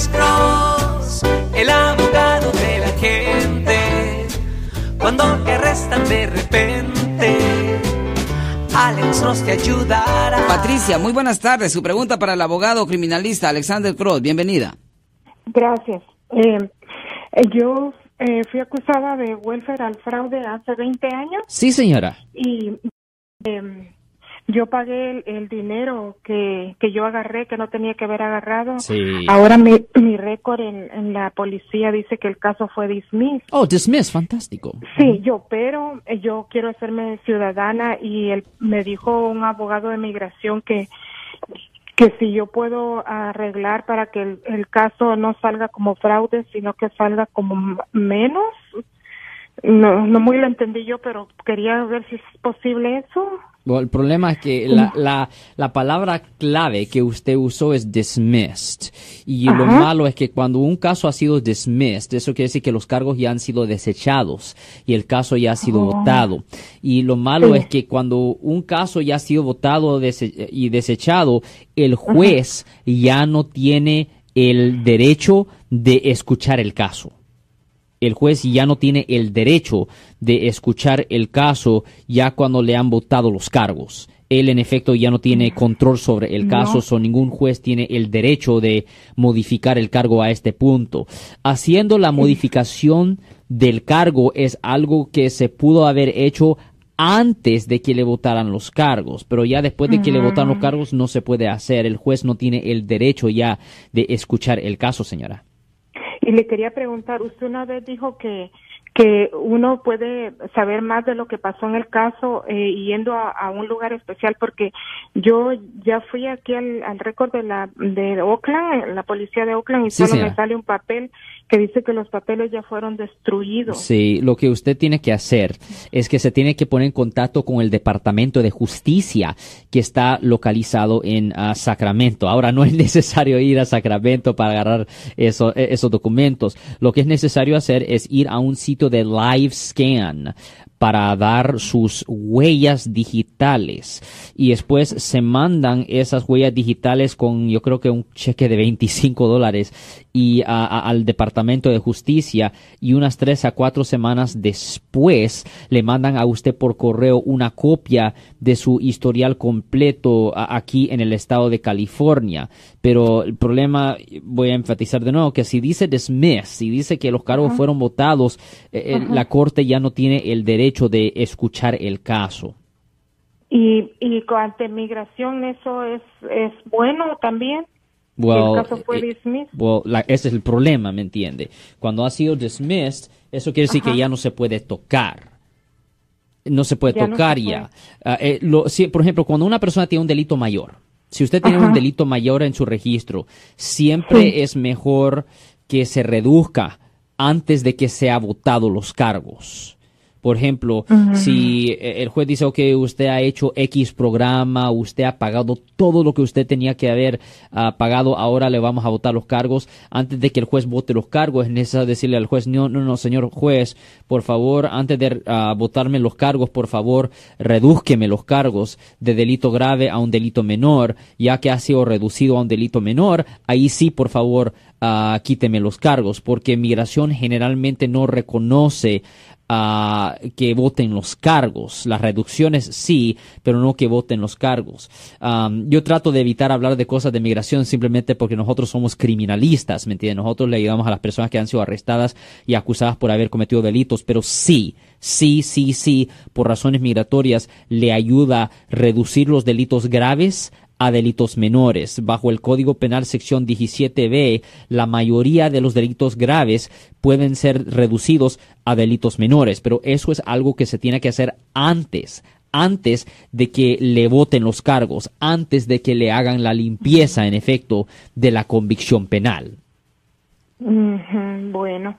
Alex Cross, el abogado de la gente. Cuando te arrestan de repente, Alex Cross te ayudará. Patricia, muy buenas tardes. Su pregunta para el abogado criminalista Alexander Cross. Bienvenida. Gracias. Eh, eh, yo eh, fui acusada de welfare al fraude hace 20 años Sí, señora. y eh, yo pagué el, el dinero que, que yo agarré, que no tenía que haber agarrado. Sí. Ahora mi, mi récord en, en la policía dice que el caso fue dismissed. Oh, dismiss, fantástico. Sí, yo, pero eh, yo quiero hacerme ciudadana y él me dijo un abogado de migración que que si yo puedo arreglar para que el, el caso no salga como fraude, sino que salga como menos. No, no muy lo entendí yo, pero quería ver si es posible eso. Bueno, el problema es que la, la, la palabra clave que usted usó es dismissed. Y lo malo es que cuando un caso ha sido dismissed, eso quiere decir que los cargos ya han sido desechados y el caso ya ha sido Oh. votado. Y lo malo Sí. es que cuando un caso ya ha sido votado y desechado, el juez ya no tiene el derecho de escuchar el caso el juez ya no tiene el derecho de escuchar el caso ya cuando le han votado los cargos. Él en efecto ya no tiene control sobre el caso, No. so ningún juez tiene el derecho de modificar el cargo a este punto. Haciendo la modificación del cargo es algo que se pudo haber hecho antes de que le votaran los cargos, pero ya después de que le votaron los cargos no se puede hacer. El juez no tiene el derecho ya de escuchar el caso, señora. Y le quería preguntar, usted una vez dijo que que uno puede saber más de lo que pasó en el caso eh, yendo a, a un lugar especial porque yo ya fui aquí al, al récord de la de Oakland, la policía de Oakland y Sí, solo señora. me sale un papel que dice que los papeles ya fueron destruidos. Sí, lo que usted tiene que hacer es que se tiene que poner en contacto con el Departamento de Justicia que está localizado en ah, Sacramento. Ahora no es necesario ir a Sacramento para agarrar eso- eh, esos documentos. Lo que es necesario hacer es ir a un sitio de live scan para dar sus huellas digitales. Y después se mandan esas huellas digitales con yo creo que un cheque de 25 dólares y a- a- al departamento de justicia. Y unas tres a cuatro semanas después le mandan a usted por correo una copia de su historial completo a- aquí en el estado de California. Pero el problema voy a enfatizar de nuevo que si dice dismiss si dice que los cargos fueron votados eh, eh, la corte ya no tiene el derecho de escuchar el caso Y y ante migración eso es es bueno también. Well, el caso fue eh, dismissed. well, la- ese es el problema, ¿me entiende? Cuando ha sido dismissed, eso quiere decir que Ajá. ya no se puede tocar. No se puede Ya no tocar se puede. ya. Ah, eh, lo- si- por ejemplo, cuando una persona tiene un delito mayor, si usted tiene un Ajá. delito mayor en su registro, siempre Sí. es mejor que se reduzca antes de que sea votado los cargos. Por ejemplo, si eh, el juez dice, ok, usted ha hecho X programa, usted ha pagado todo lo que usted tenía que haber ah, pagado, ahora le vamos a votar los cargos. Antes de que el juez vote los cargos, es necesario decirle al juez, no, no, no, señor juez, por favor, antes de ah, votarme los cargos, por favor, redúzqueme los cargos de delito grave a un delito menor, ya que ha sido reducido a un delito menor, ahí sí, por favor, ah, quíteme los cargos, porque migración generalmente no reconoce ah, que voten los cargos. Las reducciones sí, pero no que voten los cargos. Am, yo trato de evitar hablar de cosas de migración simplemente porque nosotros somos criminalistas, ¿me entiendes? Nosotros le ayudamos a las personas que han sido arrestadas y acusadas por haber cometido delitos, pero sí, sí, sí, sí, por razones migratorias le ayuda a reducir los delitos graves a delitos menores. Bajo el Código Penal sección 17b, la mayoría de los delitos graves pueden ser reducidos a delitos menores, pero eso es algo que se tiene que hacer antes antes de que le voten los cargos, antes de que le hagan la limpieza, en efecto, de la convicción penal. Bueno.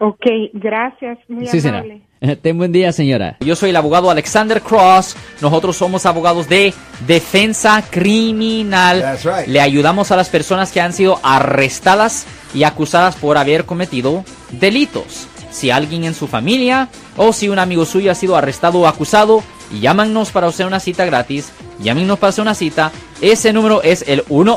Ok, gracias, muy Sí, señora. amable. Ten buen día, señora. Yo soy el abogado Alexander Cross. Nosotros somos abogados de defensa criminal. That's right. Le ayudamos a las personas que han sido arrestadas y acusadas por haber cometido delitos. Si alguien en su familia o si un amigo suyo ha sido arrestado o acusado, llámanos para hacer una cita gratis. Llámenos para hacer una cita. Ese número es el 1